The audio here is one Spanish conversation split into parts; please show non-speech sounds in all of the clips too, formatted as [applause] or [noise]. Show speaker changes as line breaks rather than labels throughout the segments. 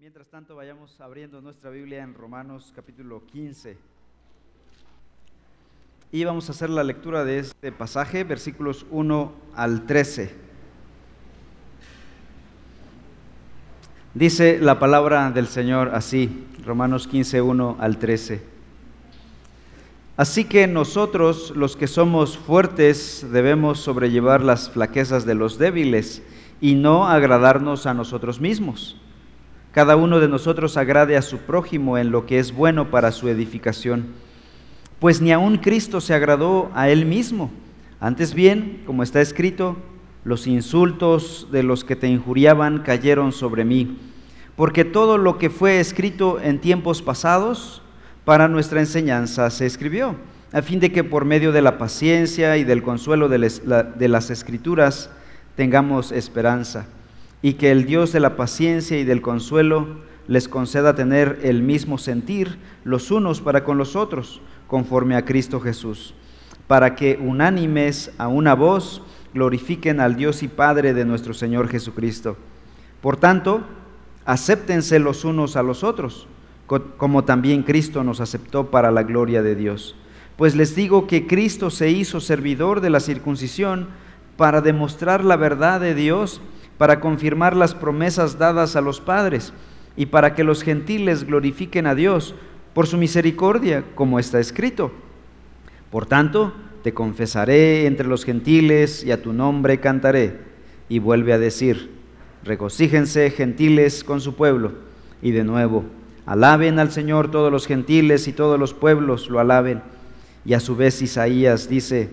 Mientras tanto, vayamos abriendo nuestra Biblia en Romanos capítulo 15. Y vamos a hacer la lectura de este pasaje, versículos 1 al 13. Dice la palabra del Señor así, Romanos 15, 1 al 13. Así que nosotros, los que somos fuertes, debemos sobrellevar las flaquezas de los débiles y no agradarnos a nosotros mismos cada uno de nosotros agrade a su prójimo en lo que es bueno para su edificación. Pues ni aun Cristo se agradó a él mismo. Antes bien, como está escrito, los insultos de los que te injuriaban cayeron sobre mí, porque todo lo que fue escrito en tiempos pasados para nuestra enseñanza se escribió, a fin de que por medio de la paciencia y del consuelo de las escrituras tengamos esperanza y que el Dios de la paciencia y del consuelo les conceda tener el mismo sentir los unos para con los otros, conforme a Cristo Jesús, para que unánimes a una voz glorifiquen al Dios y Padre de nuestro Señor Jesucristo. Por tanto, acéptense los unos a los otros, como también Cristo nos aceptó para la gloria de Dios. Pues les digo que Cristo se hizo servidor de la circuncisión para demostrar la verdad de Dios, para confirmar las promesas dadas a los padres y para que los gentiles glorifiquen a Dios por su misericordia, como está escrito. Por tanto, te confesaré entre los gentiles y a tu nombre cantaré. Y vuelve a decir, regocíjense gentiles con su pueblo. Y de nuevo, alaben al Señor todos los gentiles y todos los pueblos lo alaben. Y a su vez Isaías dice,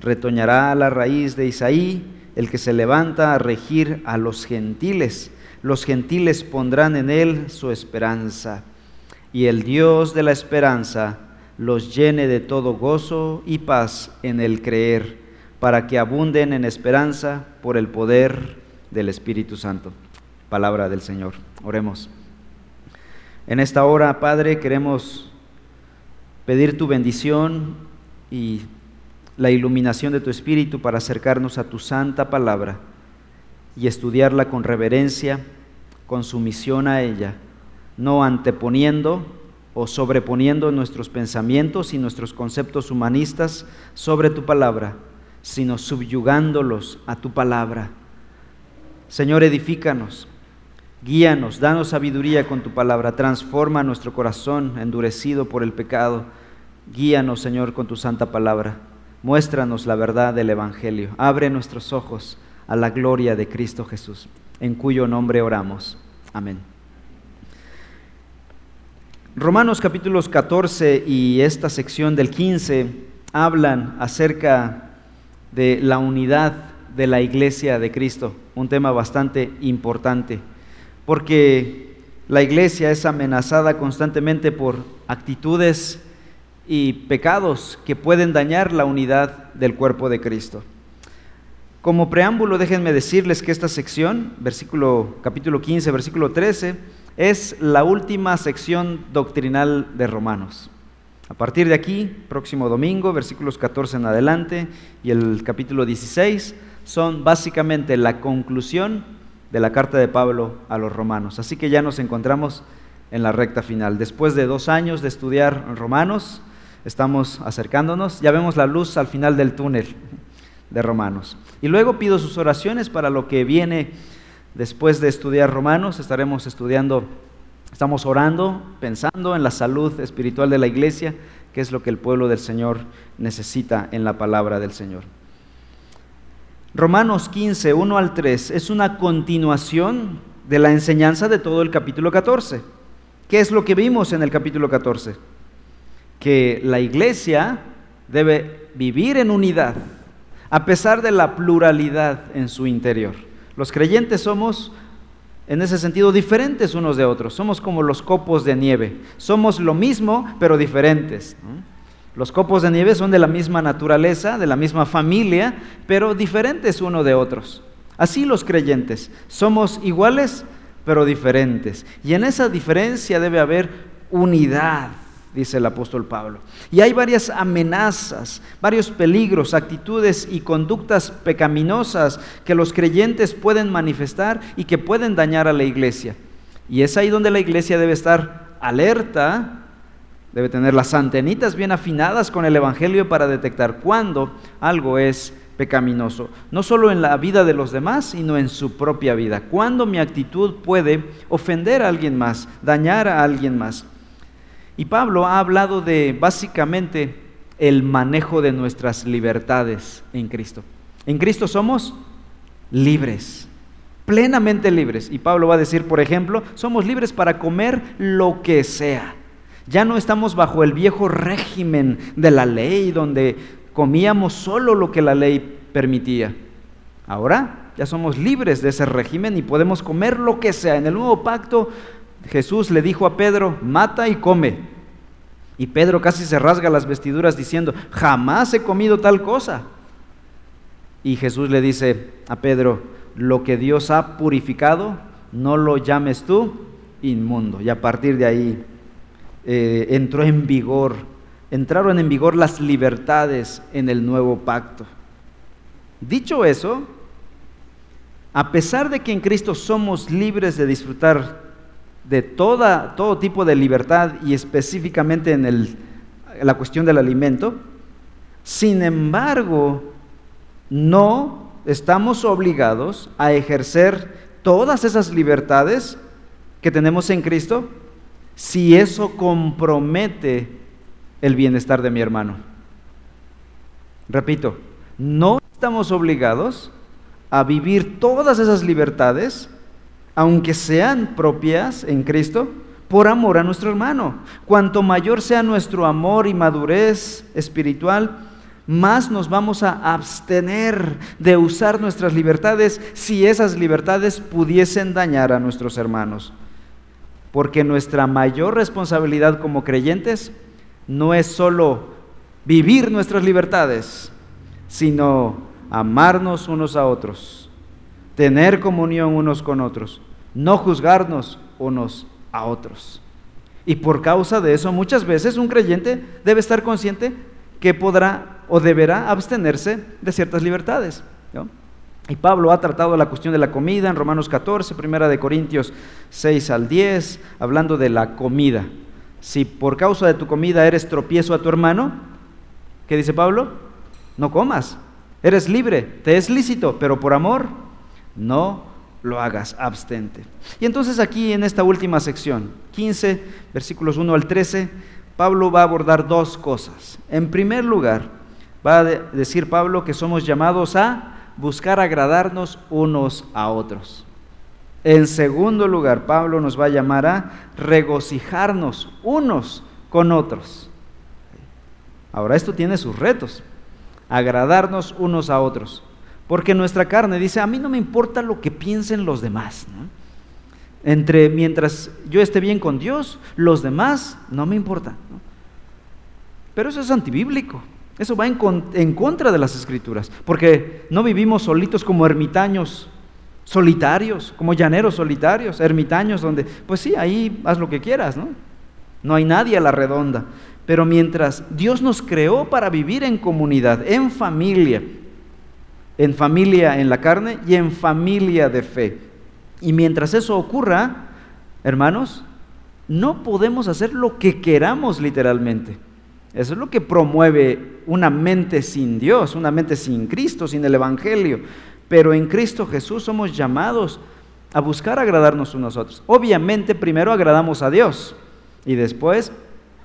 retoñará la raíz de Isaí el que se levanta a regir a los gentiles. Los gentiles pondrán en él su esperanza. Y el Dios de la esperanza los llene de todo gozo y paz en el creer, para que abunden en esperanza por el poder del Espíritu Santo. Palabra del Señor. Oremos. En esta hora, Padre, queremos pedir tu bendición y la iluminación de tu Espíritu para acercarnos a tu santa palabra y estudiarla con reverencia, con sumisión a ella, no anteponiendo o sobreponiendo nuestros pensamientos y nuestros conceptos humanistas sobre tu palabra, sino subyugándolos a tu palabra. Señor, edifícanos, guíanos, danos sabiduría con tu palabra, transforma nuestro corazón endurecido por el pecado, guíanos, Señor, con tu santa palabra. Muéstranos la verdad del Evangelio. Abre nuestros ojos a la gloria de Cristo Jesús, en cuyo nombre oramos. Amén. Romanos capítulos 14 y esta sección del 15 hablan acerca de la unidad de la iglesia de Cristo, un tema bastante importante, porque la iglesia es amenazada constantemente por actitudes y pecados que pueden dañar la unidad del cuerpo de Cristo. Como preámbulo, déjenme decirles que esta sección, capítulo 15, versículo 13, es la última sección doctrinal de Romanos. A partir de aquí, próximo domingo, versículos 14 en adelante y el capítulo 16 son básicamente la conclusión de la carta de Pablo a los romanos. Así que ya nos encontramos en la recta final. Después de dos años de estudiar Romanos, estamos acercándonos, ya vemos la luz al final del túnel de Romanos. Y luego pido sus oraciones para lo que viene después de estudiar Romanos. Estaremos estudiando, estamos orando, pensando en la salud espiritual de la iglesia, que es lo que el pueblo del Señor necesita en la palabra del Señor. Romanos 15, 1 al 3, es una continuación de la enseñanza de todo el capítulo 14. ¿Qué es lo que vimos en el capítulo 14? Que la iglesia debe vivir en unidad, a pesar de la pluralidad en su interior. Los creyentes somos, en ese sentido, diferentes unos de otros. Somos como los copos de nieve. Somos lo mismo, pero diferentes. Los copos de nieve son de la misma naturaleza, de la misma familia, pero diferentes uno de otros. Así los creyentes. Somos iguales, pero diferentes. Y en esa diferencia debe haber unidad dice el apóstol Pablo. Y hay varias amenazas, varios peligros, actitudes y conductas pecaminosas que los creyentes pueden manifestar y que pueden dañar a la iglesia. Y es ahí donde la iglesia debe estar alerta, debe tener las antenitas bien afinadas con el Evangelio para detectar cuándo algo es pecaminoso, no solo en la vida de los demás, sino en su propia vida. Cuando mi actitud puede ofender a alguien más, dañar a alguien más. Y Pablo ha hablado de básicamente el manejo de nuestras libertades en Cristo. En Cristo somos libres, plenamente libres. Y Pablo va a decir, por ejemplo, somos libres para comer lo que sea. Ya no estamos bajo el viejo régimen de la ley donde comíamos solo lo que la ley permitía. Ahora ya somos libres de ese régimen y podemos comer lo que sea. En el nuevo pacto Jesús le dijo a Pedro, mata y come. Y Pedro casi se rasga las vestiduras diciendo, jamás he comido tal cosa. Y Jesús le dice a Pedro, lo que Dios ha purificado, no lo llames tú inmundo. Y a partir de ahí eh, entró en vigor entraron en vigor las libertades en el nuevo pacto. Dicho eso, a pesar de que en Cristo somos libres de disfrutar de toda, todo tipo de libertad y específicamente en, el, la cuestión del alimento, sin embargo, no estamos obligados a ejercer todas esas libertades que tenemos en Cristo si eso compromete el bienestar de mi hermano. Repito, no estamos obligados a vivir todas esas libertades, aunque sean propias en Cristo, por amor a nuestro hermano. Cuanto mayor sea nuestro amor y madurez espiritual, más nos vamos a abstener de usar nuestras libertades si esas libertades pudiesen dañar a nuestros hermanos. Porque nuestra mayor responsabilidad como creyentes no es solo vivir nuestras libertades, sino amarnos unos a otros, tener comunión unos con otros, no juzgarnos unos a otros. Y por causa de eso muchas veces un creyente debe estar consciente que podrá o deberá abstenerse de ciertas libertades. Y Pablo ha tratado la cuestión de la comida en Romanos 14, primera de Corintios 6 al 10, hablando de la comida. Si por causa de tu comida eres tropiezo a tu hermano, ¿qué dice Pablo? No comas. Eres libre, te es lícito, pero por amor no lo hagas, abstente. Y entonces aquí en esta última sección, 15, versículos 1 al 13, Pablo va a abordar dos cosas. En primer lugar, va a decir Pablo que somos llamados a buscar agradarnos unos a otros. En segundo lugar, Pablo nos va a llamar a regocijarnos unos con otros. Ahora, esto tiene sus retos, agradarnos unos a otros. Porque nuestra carne dice, a mí no me importa lo que piensen los demás. Entre mientras yo esté bien con Dios, los demás no me importan. Pero eso es antibíblico. Eso va en, en, contra de las escrituras. Porque no vivimos solitos como ermitaños solitarios, como llaneros solitarios, ermitaños, donde, pues sí, ahí haz lo que quieras, ¿no? No hay nadie a la redonda. Pero mientras Dios nos creó para vivir en comunidad, en familia, en familia en la carne y en familia de fe. Y mientras eso ocurra, hermanos, no podemos hacer lo que queramos literalmente. Eso es lo que promueve una mente sin Dios, una mente sin Cristo, sin el Evangelio. Pero en Cristo Jesús somos llamados a buscar agradarnos unos a otros. Obviamente primero agradamos a Dios y después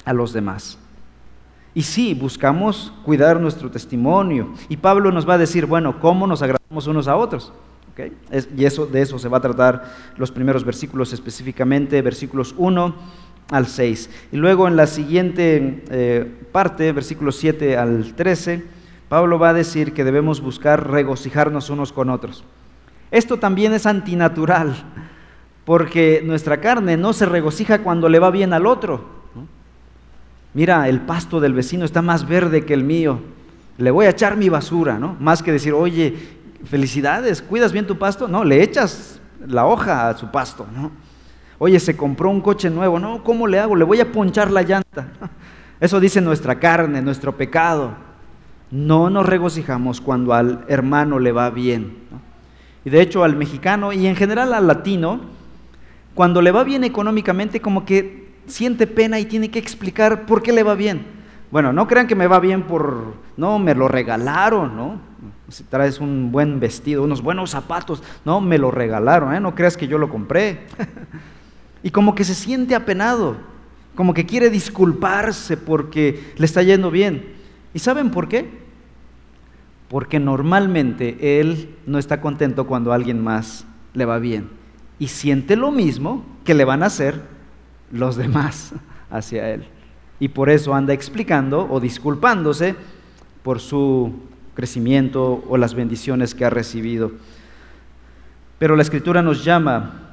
a los demás. Y sí, buscamos cuidar nuestro testimonio. Y Pablo nos va a decir, bueno, ¿cómo nos agradamos unos a otros? y eso, de eso se va a tratar los primeros versículos específicamente, versículos 1 al 6. Y luego en la siguiente eh, parte, versículos 7 al 13, Pablo va a decir que debemos buscar regocijarnos unos con otros. Esto también es antinatural, porque nuestra carne no se regocija cuando le va bien al otro. Mira, el pasto del vecino está más verde que el mío, le voy a echar mi basura, ¿no? Más que decir, oye, felicidades, ¿cuidas bien tu pasto? No, le echas la hoja a su pasto, ¿no? Oye, se compró un coche nuevo, no, ¿cómo le hago? Le voy a ponchar la llanta. [laughs] Eso dice nuestra carne, nuestro pecado no nos regocijamos cuando al hermano le va bien. Y de hecho al mexicano y en general al latino, cuando le va bien económicamente, como que siente pena y tiene que explicar por qué le va bien. Bueno, no crean que me va bien por, no, me lo regalaron, ¿no? Si traes un buen vestido, unos buenos zapatos, no, me lo regalaron, ¿eh? No creas que yo lo compré. [laughs] y como que se siente apenado, como que quiere disculparse porque le está yendo bien. ¿Y saben por qué? Porque normalmente él no está contento cuando a alguien más le va bien y siente lo mismo que le van a hacer los demás [laughs] hacia él. Y por eso anda explicando o disculpándose por su crecimiento o las bendiciones que ha recibido. Pero la escritura nos llama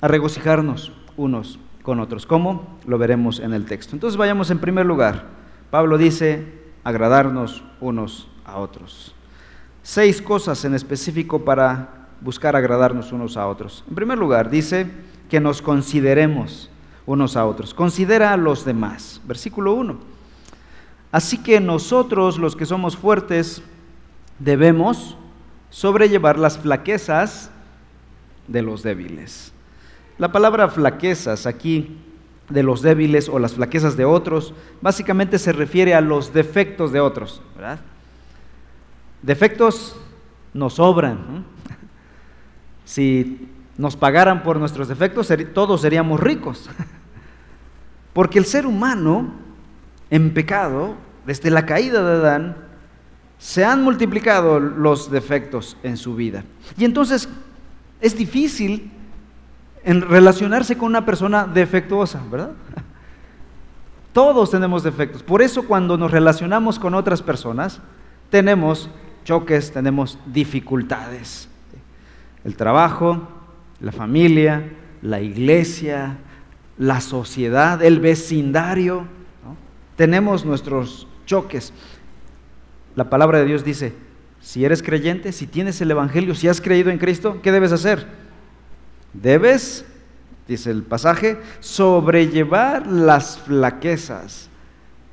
a regocijarnos unos con otros. ¿Cómo? Lo veremos en el texto. Entonces vayamos en primer lugar. Pablo dice, agradarnos unos a otros. Seis cosas en específico para buscar agradarnos unos a otros. En primer lugar, dice que nos consideremos unos a otros. Considera a los demás. Versículo 1. Así que nosotros, los que somos fuertes, debemos sobrellevar las flaquezas de los débiles. La palabra flaquezas aquí de los débiles o las flaquezas de otros, básicamente se refiere a los defectos de otros, ¿verdad? Defectos nos sobran. [laughs] Si nos pagaran por nuestros defectos, todos seríamos ricos. [laughs] Porque el ser humano en pecado, desde la caída de Adán, se han multiplicado los defectos en su vida. Y entonces es difícil en relacionarse con una persona defectuosa, ¿verdad? [laughs] Todos tenemos defectos. Por eso cuando nos relacionamos con otras personas, tenemos choques, tenemos dificultades. El trabajo, la familia, la iglesia, la sociedad, el vecindario. Tenemos nuestros choques. La palabra de Dios dice, si eres creyente, si tienes el Evangelio, si has creído en Cristo, ¿qué debes hacer? Debes, dice el pasaje, sobrellevar las flaquezas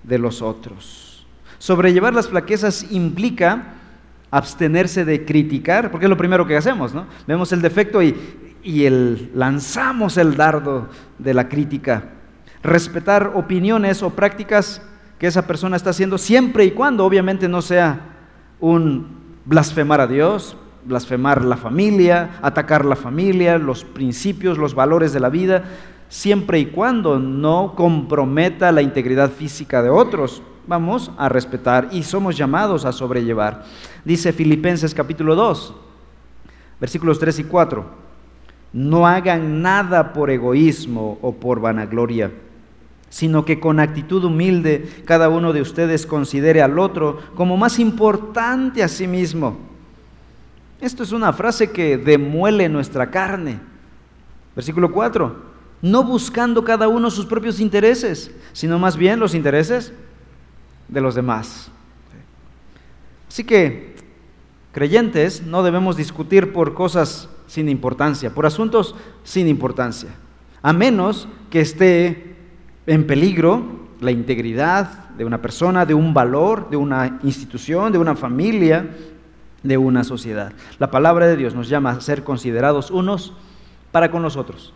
de los otros. Sobrellevar las flaquezas implica abstenerse de criticar, porque es lo primero que hacemos, ¿no? Vemos el defecto y, y el, lanzamos el dardo de la crítica. Respetar opiniones o prácticas que esa persona está haciendo siempre y cuando obviamente no sea un blasfemar a Dios, blasfemar la familia, atacar la familia, los principios, los valores de la vida, siempre y cuando no comprometa la integridad física de otros. Vamos a respetar y somos llamados a sobrellevar. Dice Filipenses capítulo 2, versículos 3 y 4. No hagan nada por egoísmo o por vanagloria, sino que con actitud humilde cada uno de ustedes considere al otro como más importante a sí mismo. Esto es una frase que demuele nuestra carne. Versículo 4. No buscando cada uno sus propios intereses, sino más bien los intereses de los demás. Así que, creyentes, no debemos discutir por cosas sin importancia, por asuntos sin importancia, a menos que esté en peligro la integridad de una persona, de un valor, de una institución, de una familia, de una sociedad. La palabra de Dios nos llama a ser considerados unos para con los otros.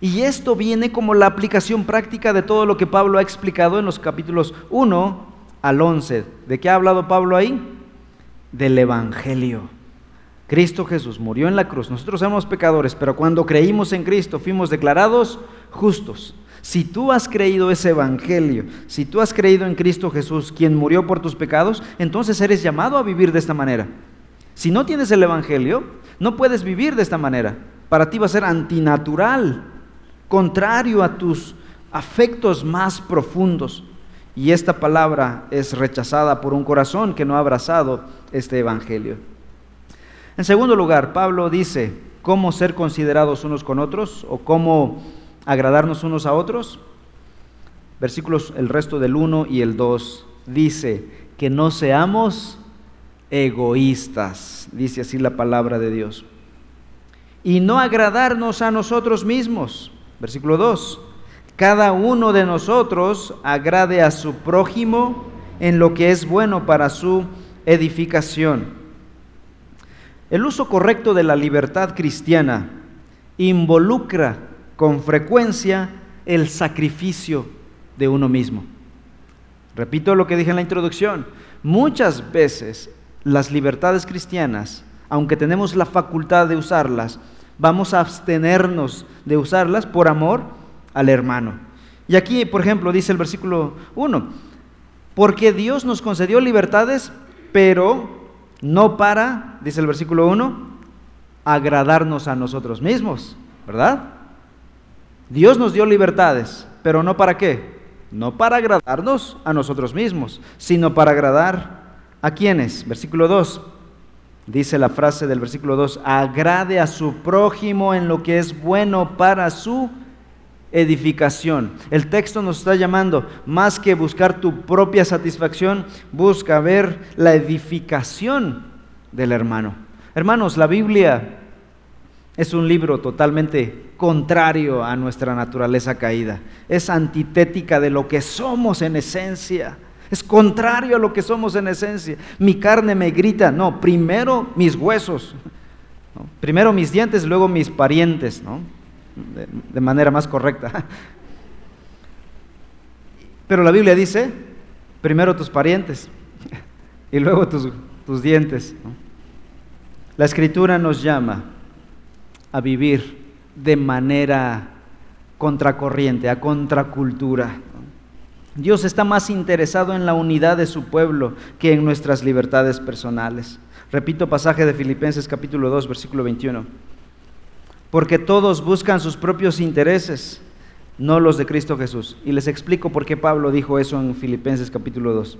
Y esto viene como la aplicación práctica de todo lo que Pablo ha explicado en los capítulos 1 al 11. ¿De qué ha hablado Pablo ahí? Del Evangelio. Cristo Jesús murió en la cruz. Nosotros somos pecadores, pero cuando creímos en Cristo fuimos declarados justos. Si tú has creído ese evangelio, si tú has creído en Cristo Jesús, quien murió por tus pecados, entonces eres llamado a vivir de esta manera. Si no tienes el evangelio, no puedes vivir de esta manera. Para ti va a ser antinatural, contrario a tus afectos más profundos. Y esta palabra es rechazada por un corazón que no ha abrazado este evangelio. En segundo lugar, Pablo dice cómo ser considerados unos con otros o cómo agradarnos unos a otros. Versículos, el resto del 1 y el 2 dice que no seamos egoístas, dice así la palabra de Dios. Y no agradarnos a nosotros mismos. Versículo 2. Cada uno de nosotros agrade a su prójimo en lo que es bueno para su edificación. El uso correcto de la libertad cristiana involucra con frecuencia el sacrificio de uno mismo. Repito lo que dije en la introducción, muchas veces las libertades cristianas, aunque tenemos la facultad de usarlas, vamos a abstenernos de usarlas por amor al hermano. Y aquí, por ejemplo, dice el versículo 1, porque Dios nos concedió libertades, pero no para, dice el versículo 1, agradarnos a nosotros mismos, ¿verdad? Dios nos dio libertades, pero no para qué? No para agradarnos a nosotros mismos, sino para agradar a quienes. Versículo 2 Dice la frase del versículo 2, agrade a su prójimo en lo que es bueno para su edificación. El texto nos está llamando, más que buscar tu propia satisfacción, busca ver la edificación del hermano. Hermanos, la Biblia es un libro totalmente contrario a nuestra naturaleza caída. Es antitética de lo que somos en esencia. Es contrario a lo que somos en esencia. Mi carne me grita, no, primero mis huesos, primero mis dientes, luego mis parientes, ¿no? De, manera más correcta. Pero la Biblia dice, primero tus parientes y luego tus, tus dientes. La escritura nos llama a vivir de manera contracorriente, a contracultura. Dios está más interesado en la unidad de su pueblo que en nuestras libertades personales. Repito pasaje de Filipenses capítulo 2, versículo 21. Porque todos buscan sus propios intereses, no los de Cristo Jesús. Y les explico por qué Pablo dijo eso en Filipenses capítulo 2.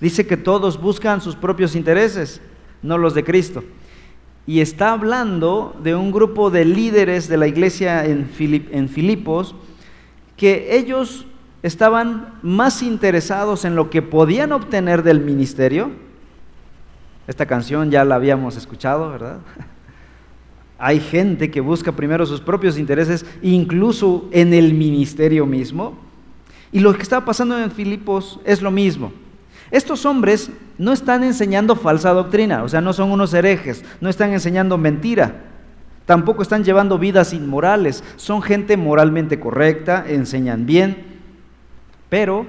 Dice que todos buscan sus propios intereses, no los de Cristo. Y está hablando de un grupo de líderes de la iglesia en, en Filipos que ellos estaban más interesados en lo que podían obtener del ministerio. Esta canción ya la habíamos escuchado, ¿verdad? [laughs] Hay gente que busca primero sus propios intereses, incluso en el ministerio mismo. Y lo que está pasando en Filipos es lo mismo. Estos hombres no están enseñando falsa doctrina, o sea, no son unos herejes, no están enseñando mentira, tampoco están llevando vidas inmorales, son gente moralmente correcta, enseñan bien, pero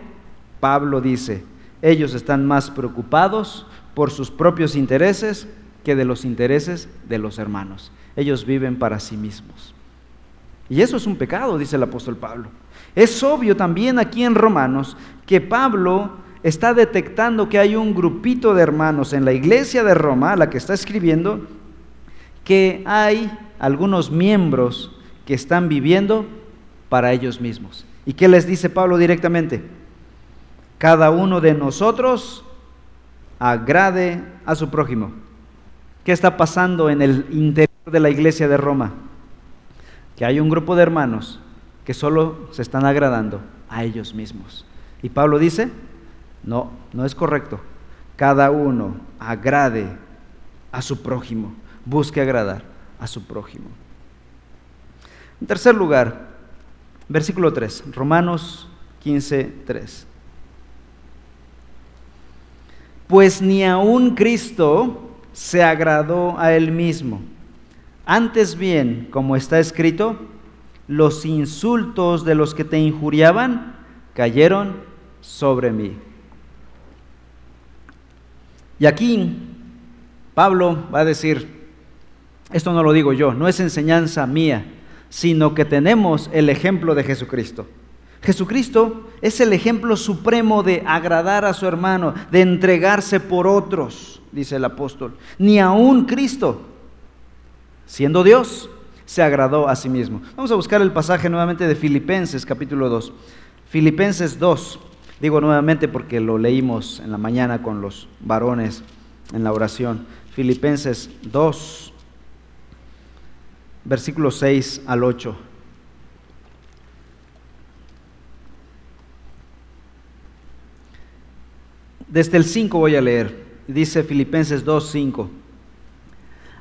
Pablo dice, ellos están más preocupados por sus propios intereses que de los intereses de los hermanos. Ellos viven para sí mismos. Y eso es un pecado, dice el apóstol Pablo. Es obvio también aquí en Romanos que Pablo está detectando que hay un grupito de hermanos en la iglesia de Roma, a la que está escribiendo, que hay algunos miembros que están viviendo para ellos mismos. ¿Y qué les dice Pablo directamente? Cada uno de nosotros agrade a su prójimo. ¿Qué está pasando en el interior de la iglesia de Roma? Que hay un grupo de hermanos que solo se están agradando a ellos mismos. Y Pablo dice, no, no es correcto. Cada uno agrade a su prójimo, busque agradar a su prójimo. En tercer lugar, Versículo 3, Romanos 15, 3. Pues ni aun Cristo se agradó a él mismo. Antes bien, como está escrito, los insultos de los que te injuriaban cayeron sobre mí. Y aquí Pablo va a decir, esto no lo digo yo, no es enseñanza mía, sino que tenemos el ejemplo de Jesucristo. Jesucristo es el ejemplo supremo de agradar a su hermano, de entregarse por otros, dice el apóstol. Ni aún Cristo, siendo Dios, se agradó a sí mismo. Vamos a buscar el pasaje nuevamente de Filipenses capítulo 2. Filipenses 2, digo nuevamente porque lo leímos en la mañana con los varones en la oración. Filipenses 2 versículos 6 al 8. Desde el 5 voy a leer. Dice Filipenses 2, 5.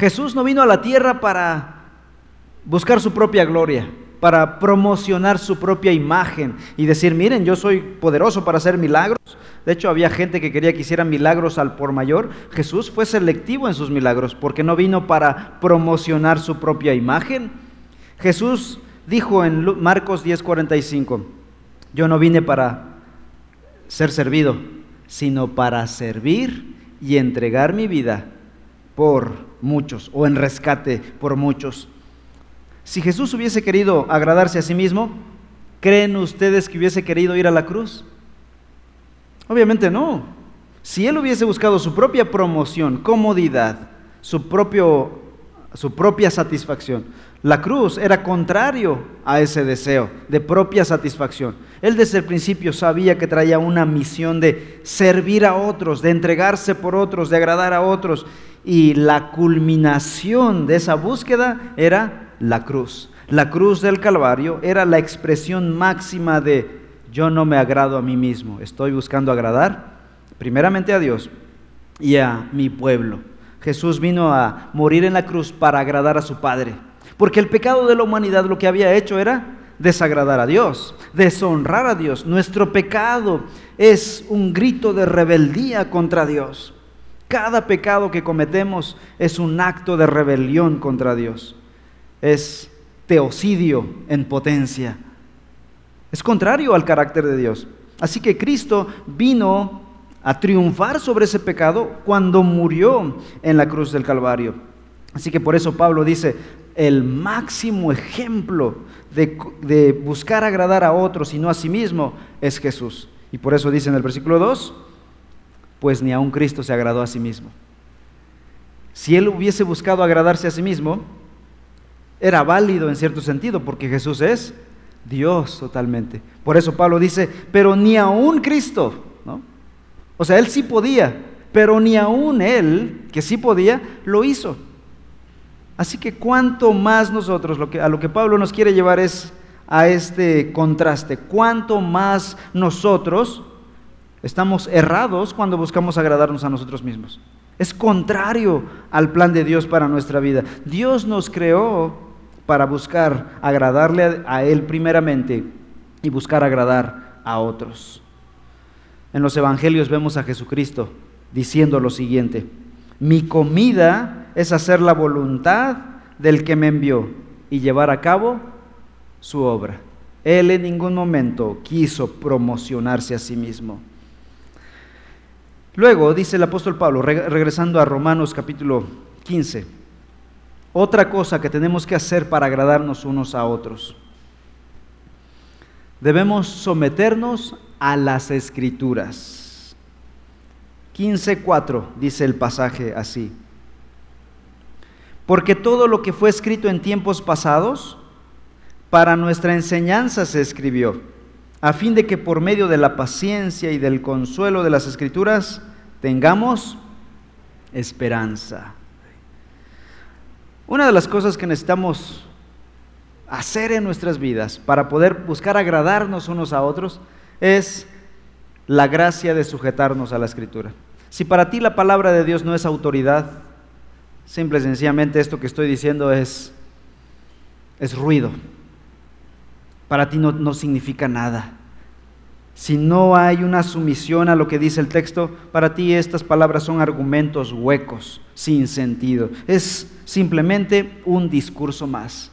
Jesús no vino a la tierra para buscar su propia gloria para promocionar su propia imagen y decir, miren, yo soy poderoso para hacer milagros. De hecho, había gente que quería que hicieran milagros al por mayor. Jesús fue selectivo en sus milagros porque no vino para promocionar su propia imagen. Jesús dijo en Marcos 10:45, yo no vine para ser servido, sino para servir y entregar mi vida por muchos o en rescate por muchos. Si Jesús hubiese querido agradarse a sí mismo, ¿creen ustedes que hubiese querido ir a la cruz? Obviamente no. Si él hubiese buscado su propia promoción, comodidad, su, propio, su propia satisfacción, la cruz era contrario a ese deseo de propia satisfacción. Él desde el principio sabía que traía una misión de servir a otros, de entregarse por otros, de agradar a otros. Y la culminación de esa búsqueda era la cruz. La cruz del Calvario era la expresión máxima de yo no me agrado a mí mismo, estoy buscando agradar primeramente a Dios y a mi pueblo. Jesús vino a morir en la cruz para agradar a su Padre, porque el pecado de la humanidad lo que había hecho era desagradar a Dios, deshonrar a Dios. Nuestro pecado es un grito de rebeldía contra Dios. Cada pecado que cometemos es un acto de rebelión contra Dios es teocidio en potencia. Es contrario al carácter de Dios. Así que Cristo vino a triunfar sobre ese pecado cuando murió en la cruz del Calvario. Así que por eso Pablo dice, el máximo ejemplo de, buscar agradar a otros y no a sí mismo es Jesús. Y por eso dice en el versículo 2, pues ni aun Cristo se agradó a sí mismo. Si él hubiese buscado agradarse a sí mismo, era válido en cierto sentido, porque Jesús es Dios totalmente. Por eso Pablo dice, pero ni aún Cristo, ¿no? O sea, él sí podía, pero ni aún él, que sí podía, lo hizo. Así que cuánto más nosotros, lo que, a lo que Pablo nos quiere llevar es a este contraste, cuánto más nosotros estamos errados cuando buscamos agradarnos a nosotros mismos. Es contrario al plan de Dios para nuestra vida. Dios nos creó para buscar agradarle a Él primeramente y buscar agradar a otros. En los evangelios vemos a Jesucristo diciendo lo siguiente, mi comida es hacer la voluntad del que me envió y llevar a cabo su obra. Él en ningún momento quiso promocionarse a sí mismo. Luego dice el apóstol Pablo, regresando a Romanos capítulo 15, otra cosa que tenemos que hacer para agradarnos unos a otros. Debemos someternos a las escrituras. 15.4 dice el pasaje así. Porque todo lo que fue escrito en tiempos pasados, para nuestra enseñanza se escribió, a fin de que por medio de la paciencia y del consuelo de las escrituras tengamos esperanza. Una de las cosas que necesitamos hacer en nuestras vidas para poder buscar agradarnos unos a otros es la gracia de sujetarnos a la escritura. Si para ti la palabra de Dios no es autoridad, simple y sencillamente esto que estoy diciendo es, es ruido. Para ti no, no significa nada. Si no hay una sumisión a lo que dice el texto, para ti estas palabras son argumentos huecos, sin sentido. Es simplemente un discurso más.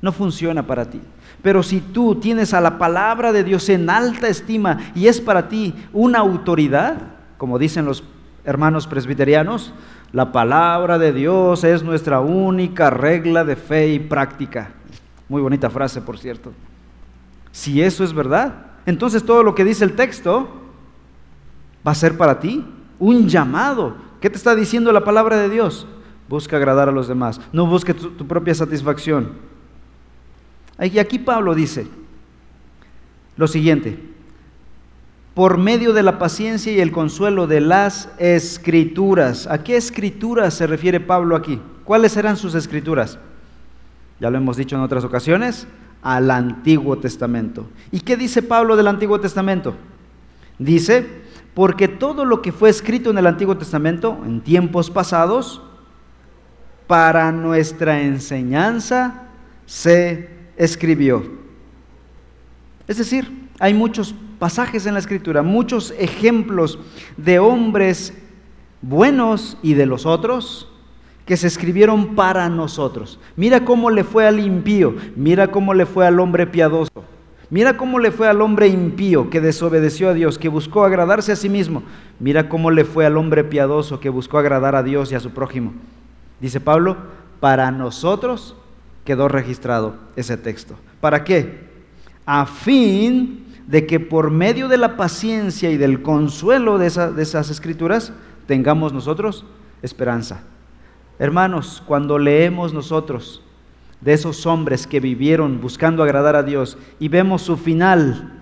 No funciona para ti. Pero si tú tienes a la palabra de Dios en alta estima y es para ti una autoridad, como dicen los hermanos presbiterianos, la palabra de Dios es nuestra única regla de fe y práctica. Muy bonita frase, por cierto. Si eso es verdad, entonces todo lo que dice el texto va a ser para ti un llamado. ¿Qué te está diciendo la palabra de Dios? Busca agradar a los demás, no busque tu, propia satisfacción. Y aquí Pablo dice lo siguiente, por medio de la paciencia y el consuelo de las escrituras. ¿A qué escrituras se refiere Pablo aquí? ¿Cuáles eran sus escrituras? Ya lo hemos dicho en otras ocasiones, al Antiguo Testamento. ¿Y qué dice Pablo del Antiguo Testamento? Dice, porque todo lo que fue escrito en el Antiguo Testamento en tiempos pasados, para nuestra enseñanza se escribió. Es decir, hay muchos pasajes en la Escritura, muchos ejemplos de hombres buenos y de los otros que se escribieron para nosotros. Mira cómo le fue al impío, mira cómo le fue al hombre piadoso, mira cómo le fue al hombre impío que desobedeció a Dios, que buscó agradarse a sí mismo. Mira cómo le fue al hombre piadoso que buscó agradar a Dios y a su prójimo. Dice Pablo, para nosotros quedó registrado ese texto. ¿Para qué? A fin de que por medio de la paciencia y del consuelo de, esas escrituras tengamos nosotros esperanza. Hermanos, cuando leemos nosotros de esos hombres que vivieron buscando agradar a Dios y vemos su final,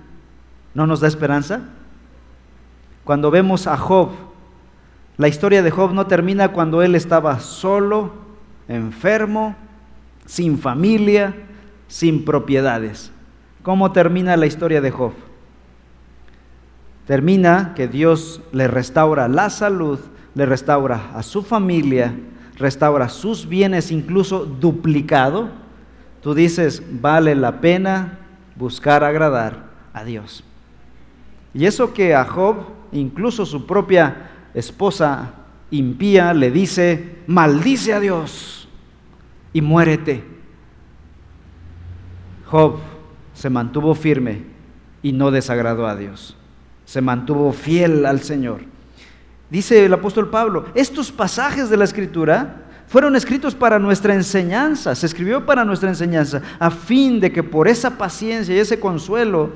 ¿no nos da esperanza? Cuando vemos a Job, la historia de Job no termina cuando él estaba solo, enfermo, sin familia, sin propiedades. ¿Cómo termina la historia de Job? Termina que Dios le restaura la salud, le restaura a su familia, restaura sus bienes incluso duplicado. Tú dices, vale la pena buscar agradar a Dios. Y eso que a Job, incluso su propia esposa impía, le dice, maldice a Dios y muérete. Job se mantuvo firme y no desagradó a Dios. Se mantuvo fiel al Señor. Dice el apóstol Pablo, estos pasajes de la escritura fueron escritos para nuestra enseñanza, se escribió para nuestra enseñanza, a fin de que por esa paciencia y ese consuelo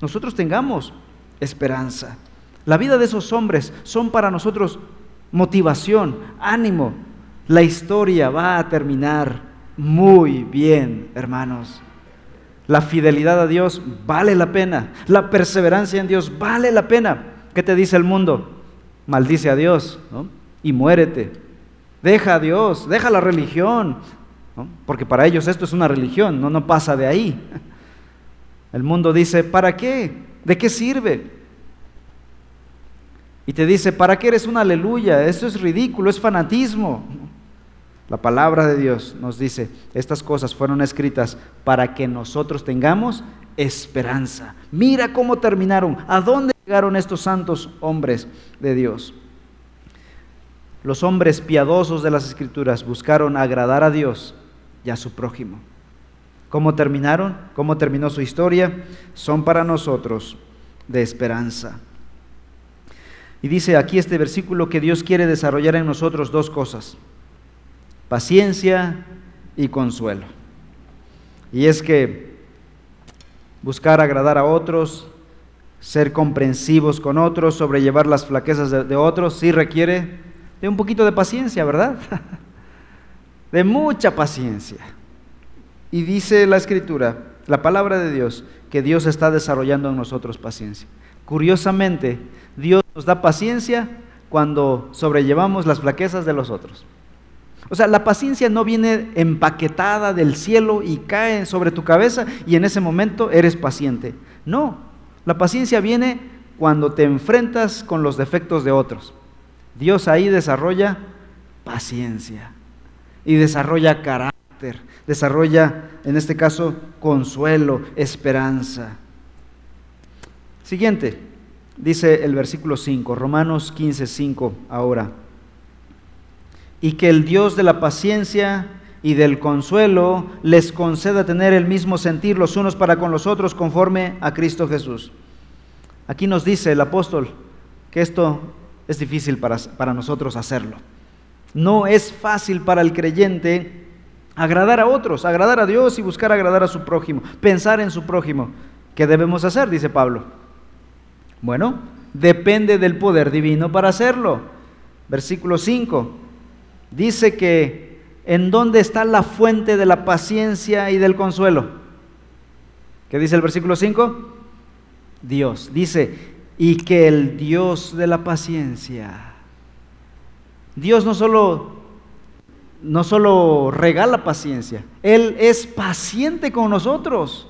nosotros tengamos esperanza. La vida de esos hombres son para nosotros motivación, ánimo. La historia va a terminar muy bien, hermanos. La fidelidad a Dios vale la pena. La perseverancia en Dios vale la pena. ¿Qué te dice el mundo? Maldice a Dios y muérete. Deja a Dios, deja la religión. Porque para ellos esto es una religión, no, no pasa de ahí. [laughs] El mundo dice, ¿para qué? ¿De qué sirve? Y te dice, ¿para qué eres una aleluya? Eso es ridículo, es fanatismo. La palabra de Dios nos dice, estas cosas fueron escritas para que nosotros tengamos esperanza. Mira cómo terminaron, a dónde estos santos hombres de Dios. Los hombres piadosos de las escrituras buscaron agradar a Dios y a su prójimo. ¿Cómo terminaron? ¿Cómo terminó su historia? Son para nosotros de esperanza. Y dice aquí este versículo que Dios quiere desarrollar en nosotros dos cosas paciencia y consuelo. Y es que buscar agradar a otros, ser comprensivos con otros, sobrellevar las flaquezas de, otros, sí requiere de un poquito de paciencia, ¿verdad? [laughs] de mucha paciencia. Y dice la escritura, la palabra de Dios, que Dios está desarrollando en nosotros paciencia. Curiosamente, Dios nos da paciencia cuando sobrellevamos las flaquezas de los otros. O sea, la paciencia no viene empaquetada del cielo y cae sobre tu cabeza y en ese momento eres paciente. No, la paciencia viene cuando te enfrentas con los defectos de otros. Dios ahí desarrolla paciencia y desarrolla carácter, desarrolla, en este caso, consuelo, esperanza. Siguiente, dice el versículo 5, Romanos 15, 5 ahora y que el Dios de la paciencia y del consuelo les conceda tener el mismo sentir los unos para con los otros conforme a Cristo Jesús. Aquí nos dice el apóstol que esto es difícil para, para nosotros hacerlo. No es fácil para el creyente agradar a otros, agradar a Dios y buscar agradar a su prójimo, pensar en su prójimo. ¿Qué debemos hacer? Dice Pablo. Bueno, depende del poder divino para hacerlo. Versículo 5 dice que en dónde está la fuente de la paciencia y del consuelo. ¿Qué dice el versículo 5? Dios. Dice, y que el Dios de la paciencia, Dios no solo no solo regala paciencia, Él es paciente con nosotros.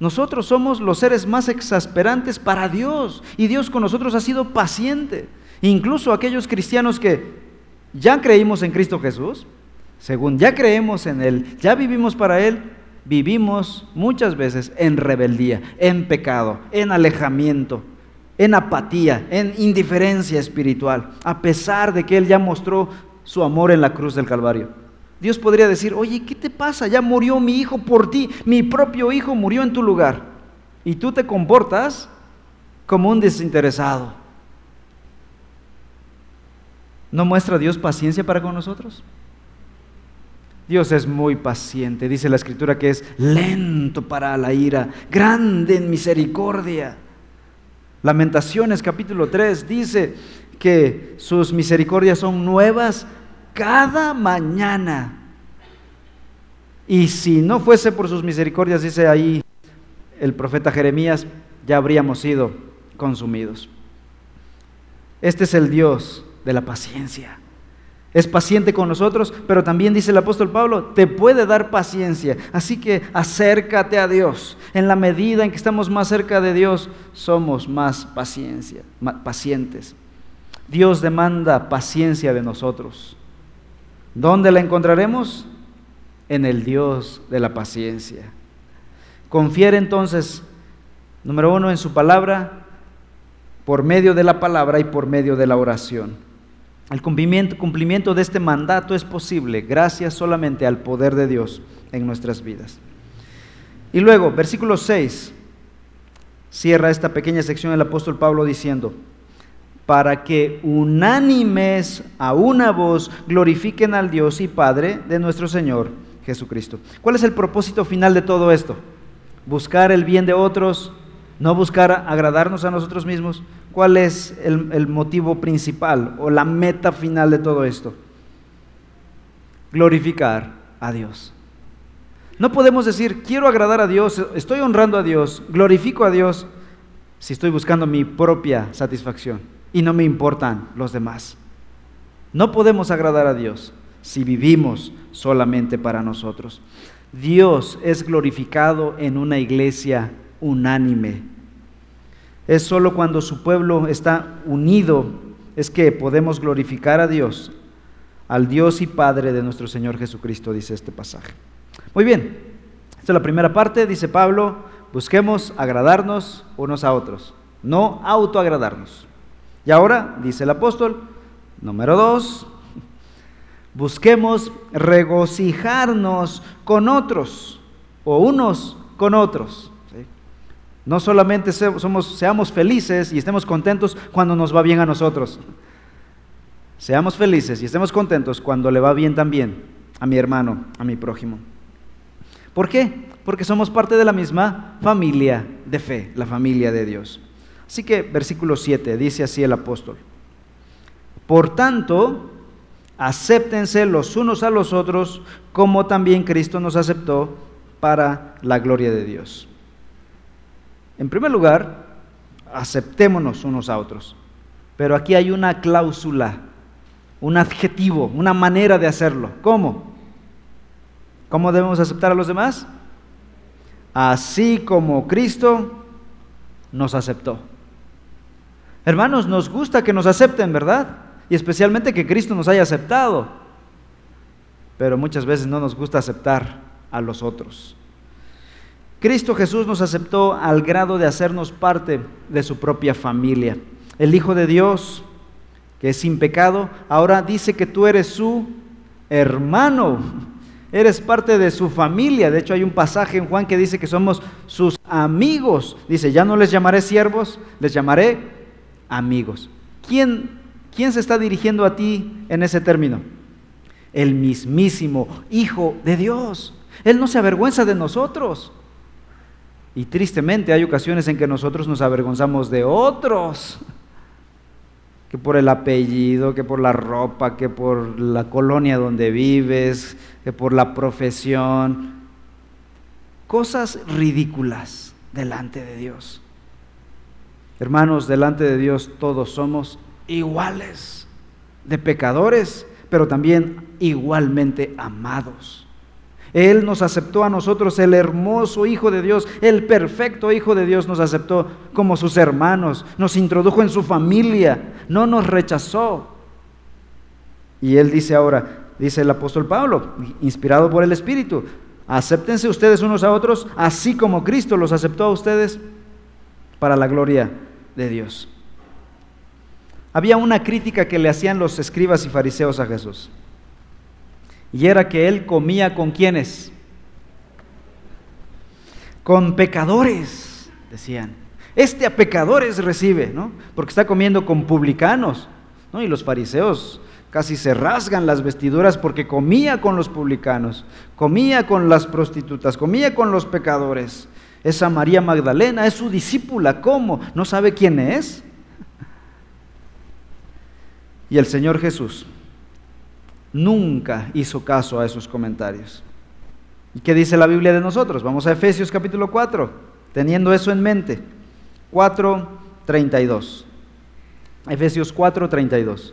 Nosotros somos los seres más exasperantes para Dios y Dios con nosotros ha sido paciente. Incluso aquellos cristianos que ya creímos en Cristo Jesús, según ya creemos en Él, ya vivimos para Él, vivimos muchas veces en rebeldía, en pecado, en alejamiento, en apatía, en indiferencia espiritual, a pesar de que Él ya mostró su amor en la cruz del Calvario. Dios podría decir, oye, ¿qué te pasa? Ya murió mi hijo por ti, mi propio hijo murió en tu lugar. Y tú te comportas como un desinteresado. ¿No muestra Dios paciencia para con nosotros? Dios es muy paciente, dice la escritura que es lento para la ira, grande en misericordia. Lamentaciones capítulo 3 dice que sus misericordias son nuevas cada mañana. Y si no fuese por sus misericordias, dice ahí el profeta Jeremías, ya habríamos sido consumidos. Este es el Dios de la paciencia. Es paciente con nosotros, pero también dice el apóstol Pablo, te puede dar paciencia. Así que acércate a Dios. En la medida en que estamos más cerca de Dios, somos más paciencia, pacientes. Dios demanda paciencia de nosotros. ¿Dónde la encontraremos? En el Dios de la paciencia. Confiere entonces, número uno, en su palabra, por medio de la palabra y por medio de la oración. El cumplimiento, cumplimiento de este mandato es posible gracias solamente al poder de Dios en nuestras vidas. Y luego, versículo 6, cierra esta pequeña sección el apóstol Pablo diciendo, para que unánimes a una voz glorifiquen al Dios y Padre de nuestro Señor Jesucristo. ¿Cuál es el propósito final de todo esto? Buscar el bien de otros, no buscar agradarnos a nosotros mismos. ¿Cuál es el, el motivo principal o la meta final de todo esto? Glorificar a Dios. No podemos decir, quiero agradar a Dios, estoy honrando a Dios, glorifico a Dios, si estoy buscando mi propia satisfacción y no me importan los demás. No podemos agradar a Dios si vivimos solamente para nosotros. Dios es glorificado en una iglesia unánime. Es solo cuando su pueblo está unido es que podemos glorificar a Dios, al Dios y Padre de nuestro Señor Jesucristo, dice este pasaje. Muy bien, esta es la primera parte, dice Pablo, busquemos agradarnos unos a otros, no autoagradarnos. Y ahora, dice el apóstol, número dos, busquemos regocijarnos con otros o unos con otros. No solamente somos, seamos felices y estemos contentos cuando nos va bien a nosotros. Seamos felices y estemos contentos cuando le va bien también a mi hermano, a mi prójimo. ¿Por qué? Porque somos parte de la misma familia de fe, la familia de Dios. Así que versículo 7 dice así el apóstol. Por tanto, acéptense los unos a los otros como también Cristo nos aceptó para la gloria de Dios. En primer lugar, aceptémonos unos a otros. Pero aquí hay una cláusula, un adjetivo, una manera de hacerlo. ¿Cómo? ¿Cómo debemos aceptar a los demás? Así como Cristo nos aceptó. Hermanos, nos gusta que nos acepten, ¿verdad? Y especialmente que Cristo nos haya aceptado. Pero muchas veces no nos gusta aceptar a los otros. Cristo Jesús nos aceptó al grado de hacernos parte de su propia familia. El Hijo de Dios, que es sin pecado, ahora dice que tú eres su hermano. Eres parte de su familia. De hecho, hay un pasaje en Juan que dice que somos sus amigos. Dice, ya no les llamaré siervos, les llamaré amigos. ¿Quién, ¿Quién se está dirigiendo a ti en ese término? El mismísimo Hijo de Dios. Él no se avergüenza de nosotros. Y tristemente hay ocasiones en que nosotros nos avergonzamos de otros, que por el apellido, que por la ropa, que por la colonia donde vives, que por la profesión. Cosas ridículas delante de Dios. Hermanos, delante de Dios todos somos iguales, de pecadores, pero también igualmente amados. Él nos aceptó a nosotros, el hermoso Hijo de Dios, el perfecto Hijo de Dios nos aceptó como sus hermanos, nos introdujo en su familia, no nos rechazó. Y Él dice ahora, dice el apóstol Pablo, inspirado por el Espíritu, acéptense ustedes unos a otros, así como Cristo los aceptó a ustedes para la gloria de Dios. Había una crítica que le hacían los escribas y fariseos a Jesús. Y era que él comía con quienes? Con pecadores, decían. Este a pecadores recibe, ¿no? Porque está comiendo con publicanos, ¿no? Y los fariseos casi se rasgan las vestiduras porque comía con los publicanos, comía con las prostitutas, comía con los pecadores. Esa María Magdalena es su discípula, ¿cómo? ¿No sabe quién es? Y el Señor Jesús nunca hizo caso a esos comentarios. ¿Y qué dice la Biblia de nosotros? Vamos a Efesios capítulo 4, teniendo eso en mente. 4.32. Efesios 4.32.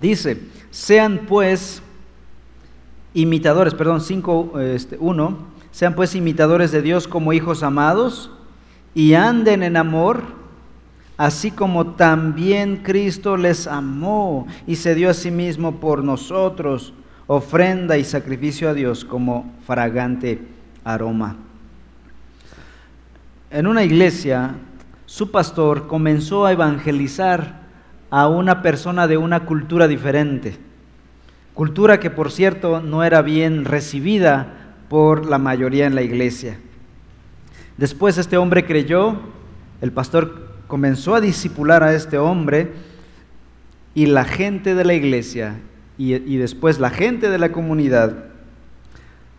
Dice, sean pues imitadores, perdón, 5.1, este, sean pues imitadores de Dios como hijos amados y anden en amor, así como también Cristo les amó y se dio a sí mismo por nosotros, ofrenda y sacrificio a Dios como fragante aroma. En una iglesia, su pastor comenzó a evangelizar a una persona de una cultura diferente, cultura que por cierto no era bien recibida por la mayoría en la iglesia. Después este hombre creyó, el pastor comenzó a disipular a este hombre y la gente de la iglesia y, después la gente de la comunidad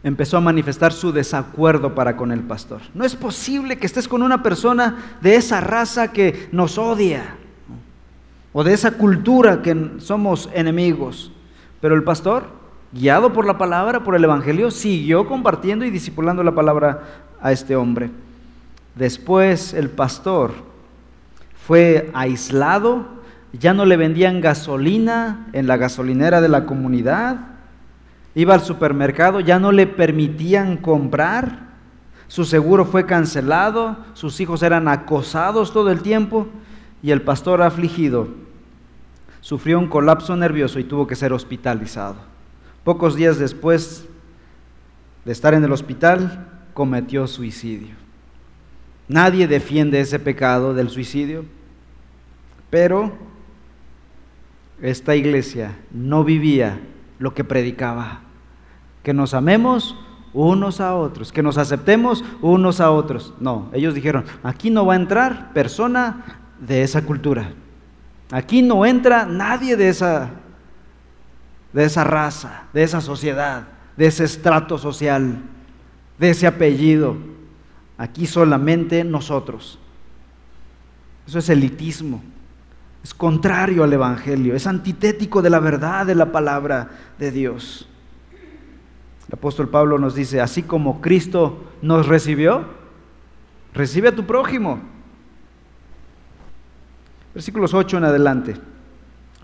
empezó a manifestar su desacuerdo para con el pastor. No es posible que estés con una persona de esa raza que nos odia o de esa cultura que somos enemigos. Pero el pastor, guiado por la palabra, por el Evangelio, siguió compartiendo y discipulando la palabra a este hombre. Después el pastor fue aislado, ya no le vendían gasolina en la gasolinera de la comunidad, iba al supermercado, ya no le permitían comprar, su seguro fue cancelado, sus hijos eran acosados todo el tiempo y el pastor afligido sufrió un colapso nervioso y tuvo que ser hospitalizado. Pocos días después de estar en el hospital, cometió suicidio. Nadie defiende ese pecado del suicidio, pero esta iglesia no vivía lo que predicaba, que nos amemos unos a otros, que nos aceptemos unos a otros. No, ellos dijeron, aquí no va a entrar persona de esa cultura, aquí no entra nadie de esa, de esa raza, de esa sociedad, de ese estrato social, de ese apellido. Aquí solamente nosotros. Eso es elitismo. Es contrario al Evangelio. Es antitético de la verdad de la palabra de Dios. El apóstol Pablo nos dice, así como Cristo nos recibió, recibe a tu prójimo. Versículos 8 en adelante.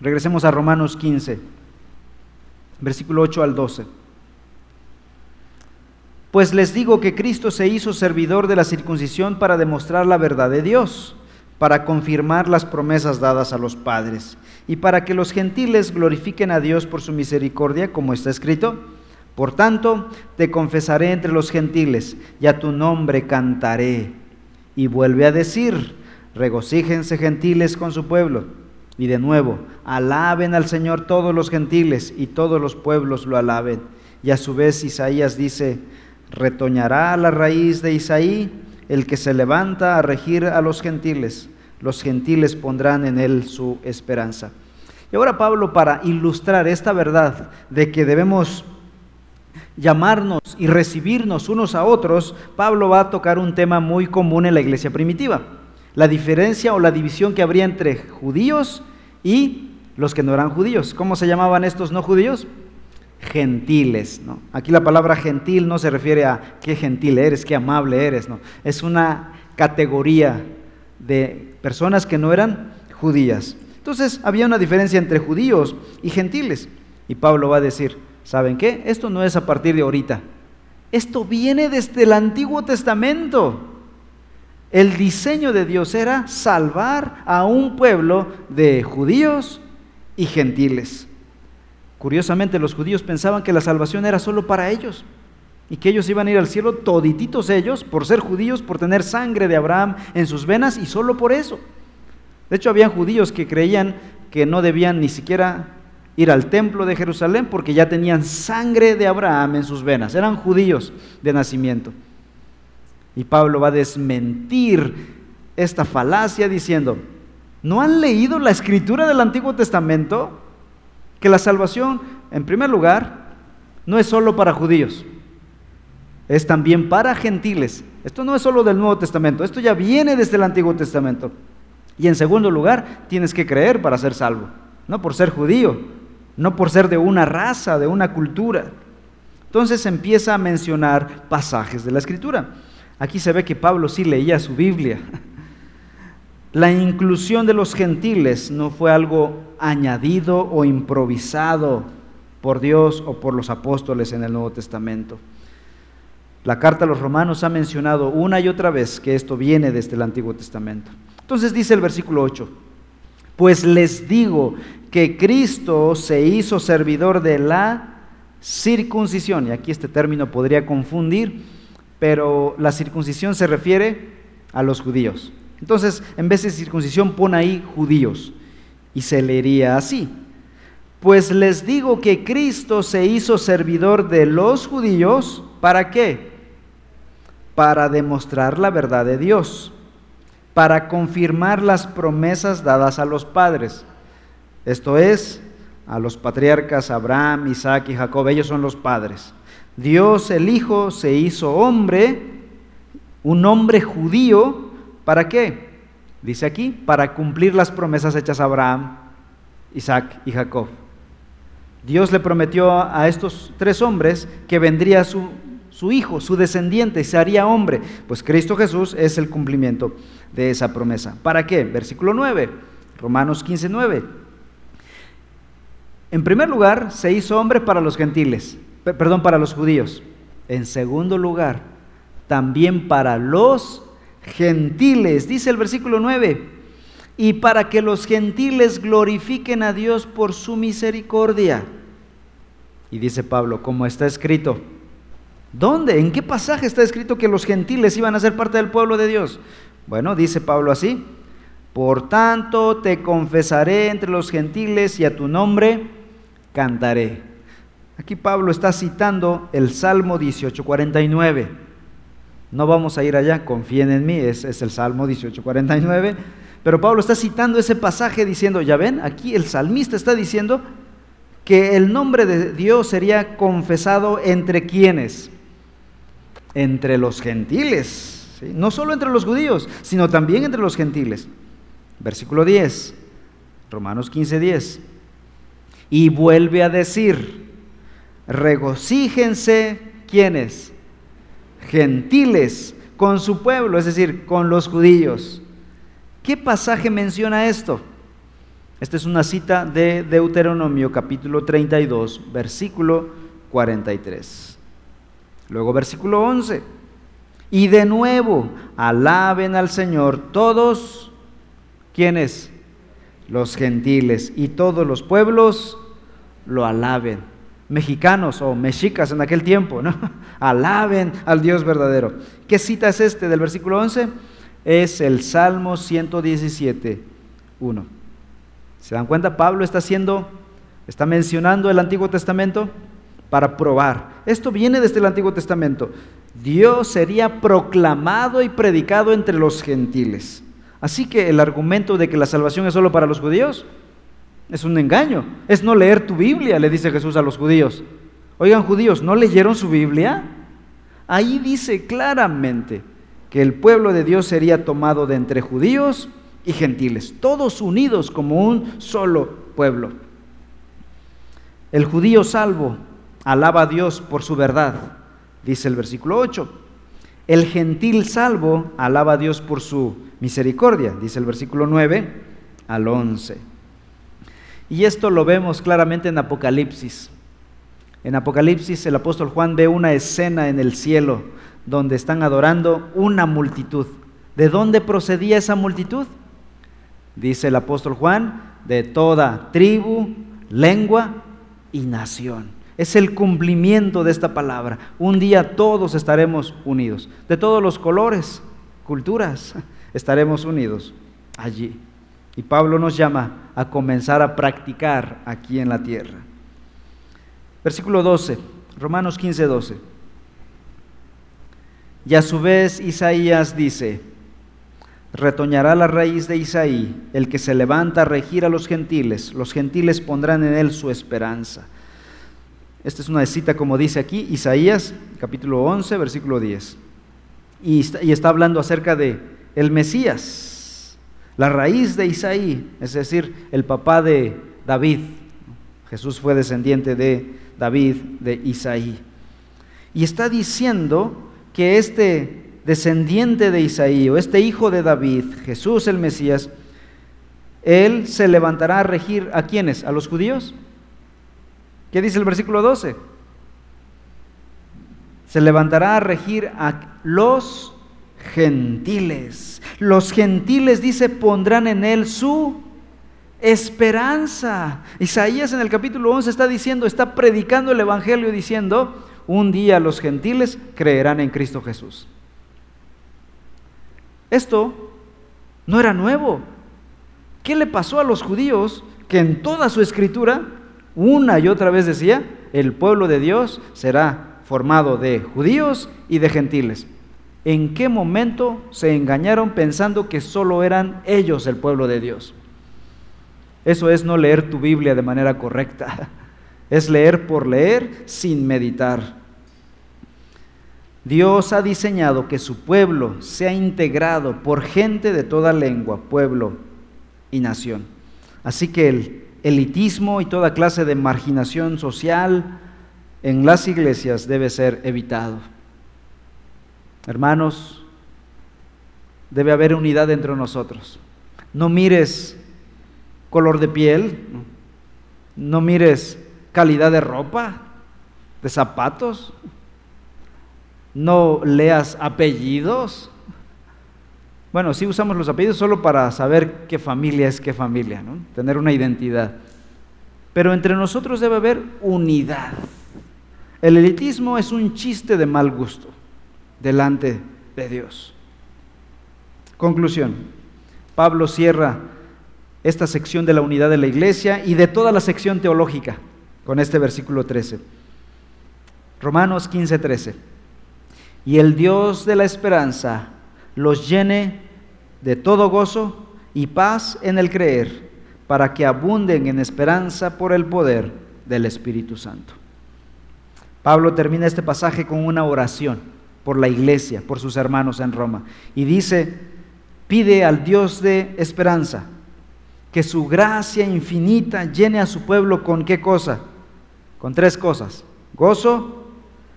Regresemos a Romanos 15, versículo 8 al 12. Pues les digo que Cristo se hizo servidor de la circuncisión para demostrar la verdad de Dios, para confirmar las promesas dadas a los padres, y para que los gentiles glorifiquen a Dios por su misericordia, como está escrito. Por tanto, te confesaré entre los gentiles, y a tu nombre cantaré. Y vuelve a decir, regocíjense gentiles con su pueblo. Y de nuevo, alaben al Señor todos los gentiles, y todos los pueblos lo alaben. Y a su vez Isaías dice, retoñará la raíz de Isaí, el que se levanta a regir a los gentiles. Los gentiles pondrán en él su esperanza. Y ahora Pablo, para ilustrar esta verdad de que debemos llamarnos y recibirnos unos a otros, Pablo va a tocar un tema muy común en la iglesia primitiva, la diferencia o la división que habría entre judíos y los que no eran judíos. ¿Cómo se llamaban estos no judíos? Gentiles. ¿no? Aquí la palabra gentil no se refiere a qué gentil eres, qué amable eres, no. Es una categoría de personas que no eran judías. Entonces había una diferencia entre judíos y gentiles. Y Pablo va a decir, ¿saben qué? Esto no es a partir de ahorita. Esto viene desde el Antiguo Testamento. El diseño de Dios era salvar a un pueblo de judíos y gentiles. Curiosamente, los judíos pensaban que la salvación era solo para ellos y que ellos iban a ir al cielo todititos ellos por ser judíos, por tener sangre de Abraham en sus venas y solo por eso. De hecho, habían judíos que creían que no debían ni siquiera ir al templo de Jerusalén porque ya tenían sangre de Abraham en sus venas, eran judíos de nacimiento. Y Pablo va a desmentir esta falacia diciendo, ¿no han leído la escritura del Antiguo Testamento? Que la salvación, en primer lugar, no es solo para judíos, es también para gentiles. Esto no es solo del Nuevo Testamento, esto ya viene desde el Antiguo Testamento. Y en segundo lugar, tienes que creer para ser salvo, no por ser judío, no por ser de una raza, de una cultura. Entonces empieza a mencionar pasajes de la Escritura. Aquí se ve que Pablo sí leía su Biblia. La inclusión de los gentiles no fue algo añadido o improvisado por Dios o por los apóstoles en el Nuevo Testamento. La carta a los romanos ha mencionado una y otra vez que esto viene desde el Antiguo Testamento. Entonces dice el versículo 8, pues les digo que Cristo se hizo servidor de la circuncisión, y aquí este término podría confundir, pero la circuncisión se refiere a los judíos. Entonces, en vez de circuncisión, pone ahí judíos, y se leería así. Pues les digo que Cristo se hizo servidor de los judíos, ¿para qué? Para demostrar la verdad de Dios, para confirmar las promesas dadas a los padres esto es, a los patriarcas Abraham, Isaac y Jacob, ellos son los padres. Dios el Hijo se hizo hombre, un hombre judío, ¿para qué? Dice aquí, para cumplir las promesas hechas a Abraham, Isaac y Jacob. Dios le prometió a estos tres hombres que vendría su, hijo, su descendiente, se haría hombre. Pues Cristo Jesús es el cumplimiento de esa promesa. ¿Para qué? Versículo 9, Romanos 15, 9. En primer lugar, se hizo hombre para los gentiles, perdón, para los judíos. En segundo lugar, también para los gentiles, dice el versículo 9, y para que los gentiles glorifiquen a Dios por su misericordia. Y dice Pablo, como está escrito, ¿dónde? ¿En qué pasaje está escrito que los gentiles iban a ser parte del pueblo de Dios? Bueno, dice Pablo así, por tanto te confesaré entre los gentiles y a tu nombre cantaré. Aquí Pablo está citando el Salmo 18:49. No vamos a ir allá, confíen en mí, es, es el Salmo 18:49. Pero Pablo está citando ese pasaje diciendo, ya ven, aquí el salmista está diciendo que el nombre de Dios sería confesado entre quienes, entre los gentiles, no solo entre los judíos, sino también entre los gentiles. Versículo 10, Romanos 15, 10. Y vuelve a decir, regocíjense quienes, gentiles, con su pueblo, es decir, con los judíos. ¿Qué pasaje menciona esto? Esta es una cita de Deuteronomio capítulo 32, versículo 43. Luego versículo 11. Y de nuevo, alaben al Señor todos, quienes, los gentiles y todos los pueblos lo alaben. Mexicanos o mexicas en aquel tiempo, ¿no? [laughs] Alaben al Dios verdadero. ¿Qué cita es este del versículo 11? Es el Salmo 117, 1. ¿Se dan cuenta? Pablo está haciendo, está mencionando el Antiguo Testamento para probar. Esto viene desde el Antiguo Testamento. Dios sería proclamado y predicado entre los gentiles. Así que el argumento de que la salvación es solo para los judíos es un engaño. Es no leer tu Biblia, le dice Jesús a los judíos. Oigan judíos, ¿no leyeron su Biblia? Ahí dice claramente que el pueblo de Dios sería tomado de entre judíos y gentiles, todos unidos como un solo pueblo. El judío salvo alaba a Dios por su verdad, dice el versículo 8. El gentil salvo alaba a Dios por su misericordia, dice el versículo 9 al 11. Y esto lo vemos claramente en Apocalipsis. En Apocalipsis el apóstol Juan ve una escena en el cielo donde están adorando una multitud. ¿De dónde procedía esa multitud? Dice el apóstol Juan, de toda tribu, lengua y nación. Es el cumplimiento de esta palabra. Un día todos estaremos unidos, de todos los colores, culturas, [laughs] estaremos unidos allí. Y Pablo nos llama a comenzar a practicar aquí en la tierra. Versículo 12, Romanos 15, 12. Y a su vez Isaías dice, retoñará la raíz de Isaí, el que se levanta a regir a los gentiles, los gentiles pondrán en él su esperanza. Esta es una cita como dice aquí, Isaías capítulo 11, versículo 10. Y está, y está hablando acerca de el Mesías, la raíz de Isaí, es decir, el papá de David. Jesús fue descendiente de David, de Isaí. Y está diciendo que este descendiente de Isaí o este hijo de David, Jesús el Mesías, él se levantará a regir a quienes? A los judíos. ¿Qué dice el versículo 12? Se levantará a regir a los gentiles. Los gentiles, dice, pondrán en él su esperanza. Isaías en el capítulo 11 está diciendo, está predicando el Evangelio diciendo, un día los gentiles creerán en Cristo Jesús. Esto no era nuevo. ¿Qué le pasó a los judíos que en toda su escritura una y otra vez decía, el pueblo de Dios será formado de judíos y de gentiles? ¿En qué momento se engañaron pensando que solo eran ellos el pueblo de Dios? Eso es no leer tu Biblia de manera correcta. [laughs] Es leer por leer sin meditar. Dios ha diseñado que su pueblo sea integrado por gente de toda lengua, pueblo y nación. Así que el elitismo y toda clase de marginación social en las iglesias debe ser evitado. Hermanos, debe haber unidad entre nosotros. No mires color de piel, no mires calidad de ropa, de zapatos, no leas apellidos. Bueno, sí usamos los apellidos solo para saber qué familia es qué familia, tener una identidad. Pero entre nosotros debe haber unidad. El elitismo es un chiste de mal gusto delante de Dios. Conclusión. Pablo cierra esta sección de la unidad de la iglesia y de toda la sección teológica con este versículo 13. Romanos 15, 13. Y el Dios de la esperanza los llene de todo gozo y paz en el creer, para que abunden en esperanza por el poder del Espíritu Santo. Pablo termina este pasaje con una oración por la iglesia, por sus hermanos en Roma, y dice, pide al Dios de esperanza que su gracia infinita llene a su pueblo con qué cosa? Con tres cosas. Gozo,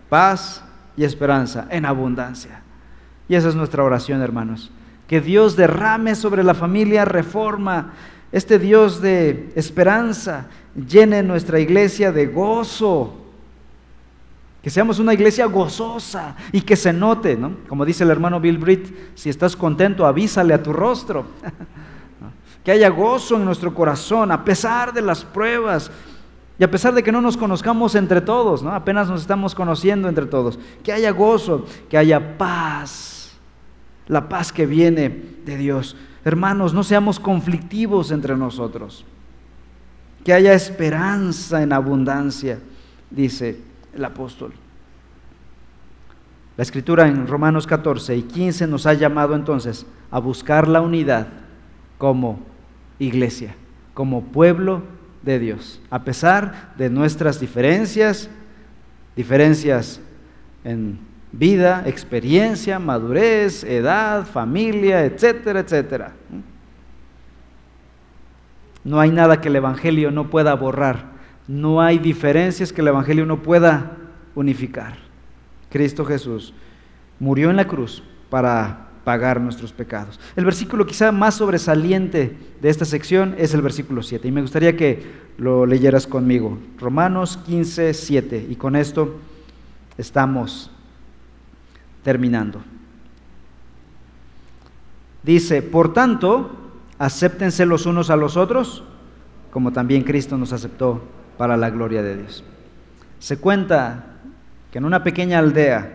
paz y esperanza en abundancia. Y esa es nuestra oración, hermanos. Que Dios derrame sobre la familia reforma, este Dios de esperanza, llene nuestra iglesia de gozo. Que seamos una iglesia gozosa y que se note, ¿no? Como dice el hermano Bill Britt, si estás contento, avísale a tu rostro. [laughs] que haya gozo en nuestro corazón a pesar de las pruebas y a pesar de que no nos conozcamos entre todos, ¿no? apenas nos estamos conociendo entre todos, que haya gozo, que haya paz, la paz que viene de Dios. Hermanos, no seamos conflictivos entre nosotros, que haya esperanza en abundancia, dice el apóstol. La escritura en Romanos 14 y 15 nos ha llamado entonces a buscar la unidad como iglesia, como pueblo de Dios, a pesar de nuestras diferencias, diferencias en vida, experiencia, madurez, edad, familia, etcétera, etcétera. No hay nada que el Evangelio no pueda borrar No hay diferencias que el Evangelio no pueda unificar. Cristo Jesús murió en la cruz para pagar nuestros pecados. El versículo quizá más sobresaliente de esta sección es el versículo 7 y me gustaría que lo leyeras conmigo. Romanos 15, 7 y con esto estamos terminando. Dice, por tanto, acéptense los unos a los otros, como también Cristo nos aceptó para la gloria de Dios. Se cuenta que en una pequeña aldea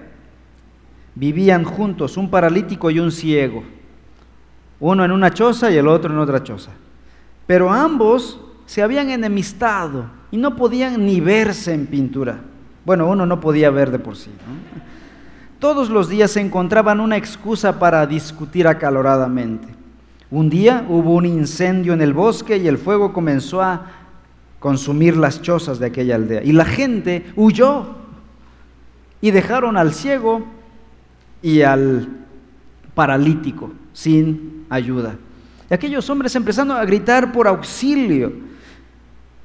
vivían juntos un paralítico y un ciego, uno en una choza y el otro en otra choza. Pero ambos se habían enemistado y no podían ni verse en pintura. Bueno, uno no podía ver de por sí. Todos los días se encontraban una excusa para discutir acaloradamente. Un día hubo un incendio en el bosque y el fuego comenzó a consumir las chozas de aquella aldea. Y la gente huyó y dejaron al ciego y al paralítico sin ayuda. Y aquellos hombres empezaron a gritar por auxilio.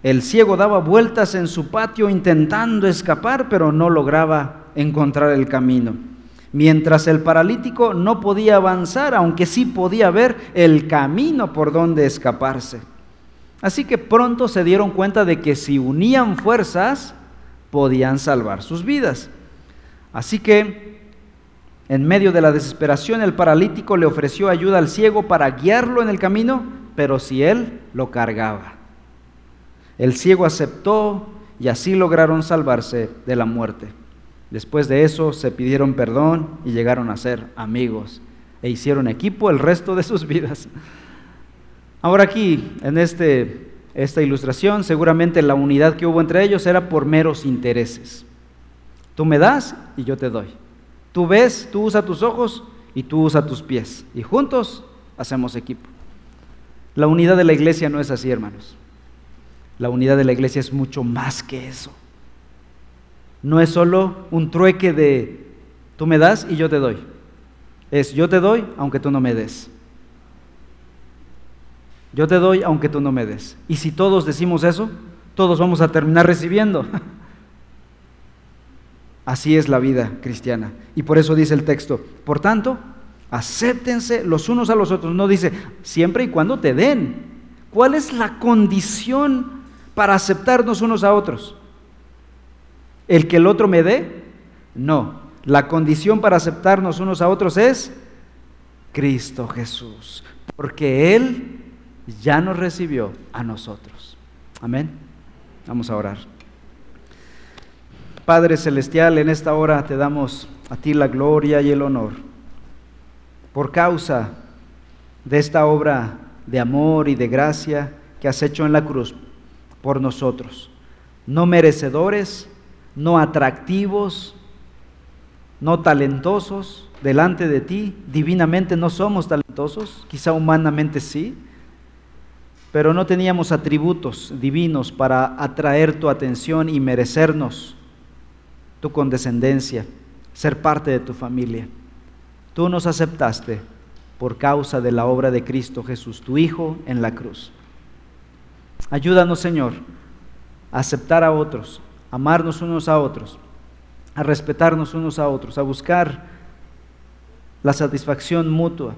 El ciego daba vueltas en su patio intentando escapar, pero no lograba encontrar el camino. Mientras el paralítico no podía avanzar, aunque sí podía ver el camino por donde escaparse. Así que pronto se dieron cuenta de que si unían fuerzas, podían salvar sus vidas. Así que, en medio de la desesperación, el paralítico le ofreció ayuda al ciego para guiarlo en el camino, pero si él lo cargaba. El ciego aceptó y así lograron salvarse de la muerte. Después de eso se pidieron perdón y llegaron a ser amigos e hicieron equipo el resto de sus vidas. Ahora aquí, en este, esta ilustración, seguramente la unidad que hubo entre ellos era por meros intereses. Tú me das y yo te doy. Tú ves, tú usas tus ojos y tú usas tus pies. Y juntos hacemos equipo. La unidad de la iglesia no es así, hermanos. La unidad de la iglesia es mucho más que eso no es solo un trueque de tú me das y yo te doy. Es yo te doy aunque tú no me des. Yo te doy aunque tú no me des. Y si todos decimos eso, todos vamos a terminar recibiendo. [laughs] Así es la vida cristiana. Y por eso dice el texto, por tanto, acéptense los unos a los otros. No dice, siempre y cuando te den. ¿Cuál es la condición para aceptarnos unos a otros? ¿El que el otro me dé? No. La condición para aceptarnos unos a otros es Cristo Jesús, porque Él ya nos recibió a nosotros. Amén. Vamos a orar. Padre Celestial, en esta hora te damos a ti la gloria y el honor por causa de esta obra de amor y de gracia que has hecho en la cruz por nosotros, no merecedores, no atractivos, no talentosos delante de ti. Divinamente no somos talentosos, quizá humanamente sí, pero no teníamos atributos divinos para atraer tu atención y merecernos tu condescendencia, ser parte de tu familia. Tú nos aceptaste por causa de la obra de Cristo Jesús, tu Hijo, en la cruz. Ayúdanos, Señor, a aceptar a otros, amarnos unos a otros, a respetarnos unos a otros, a buscar la satisfacción mutua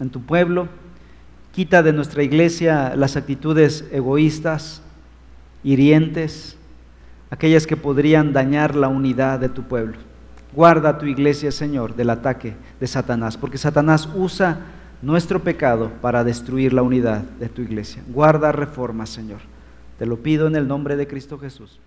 en tu pueblo. Quita de nuestra iglesia las actitudes egoístas, hirientes, aquellas que podrían dañar la unidad de tu pueblo. Guarda tu iglesia, Señor, del ataque de Satanás, porque Satanás usa nuestro pecado para destruir la unidad de tu iglesia. Guarda reforma, Señor. Te lo pido en el nombre de Cristo Jesús.